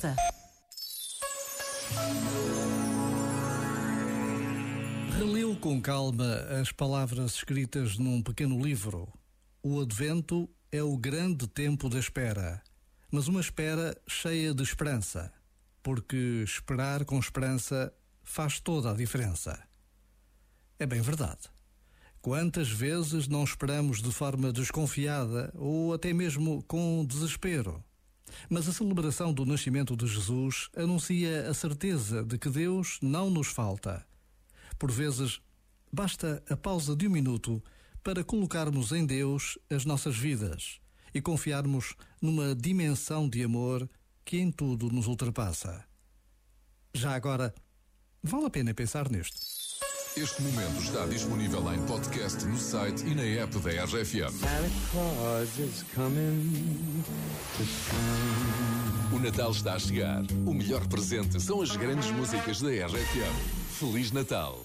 esperança. Releu com calma as palavras escritas num pequeno livro. O Advento é o grande tempo da espera, mas uma espera cheia de esperança, porque esperar com esperança faz toda a diferença. É bem verdade. Quantas vezes não esperamos de forma desconfiada ou até mesmo com desespero? Mas a celebração do nascimento de Jesus anuncia a certeza de que Deus não nos falta. Por vezes, basta a pausa de um minuto para colocarmos em Deus as nossas vidas e confiarmos numa dimensão de amor que em tudo nos ultrapassa. Já agora, vale a pena pensar nisto. Este momento está disponível em podcast no site e na app da RFM. O Natal está a chegar. O melhor presente são as grandes músicas da RFM. Feliz Natal!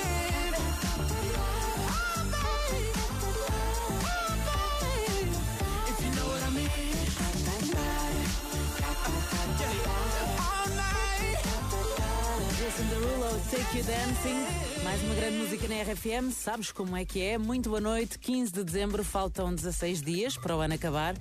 Take You Dancing. Mais uma grande música na RFM. Sabes como é que é? Muito boa noite. 15 de dezembro, faltam 16 dias para o ano acabar.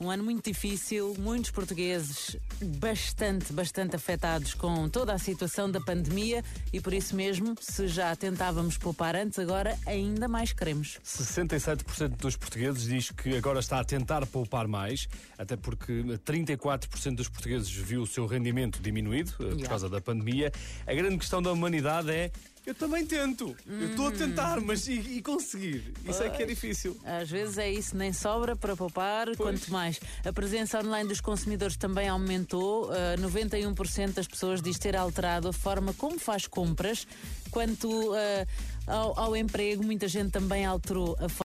Um ano muito difícil. Muitos portugueses bastante, bastante afetados com toda a situação da pandemia e por isso mesmo, se já tentávamos poupar antes, agora ainda mais queremos. 67% dos portugueses diz que agora está a tentar poupar mais, até porque 34% dos portugueses viu o seu rendimento diminuído eh, por Yeah. causa da pandemia. A grande questão da humanidade é eu também tento. Eu estou a tentar, mas e, e conseguir? Isso é que é difícil. Às vezes é isso, nem sobra para poupar, quanto mais. A presença online dos consumidores também aumentou. Uh, 91% das pessoas diz ter alterado a forma como faz compras. Quanto uh, ao, ao emprego, muita gente também alterou a forma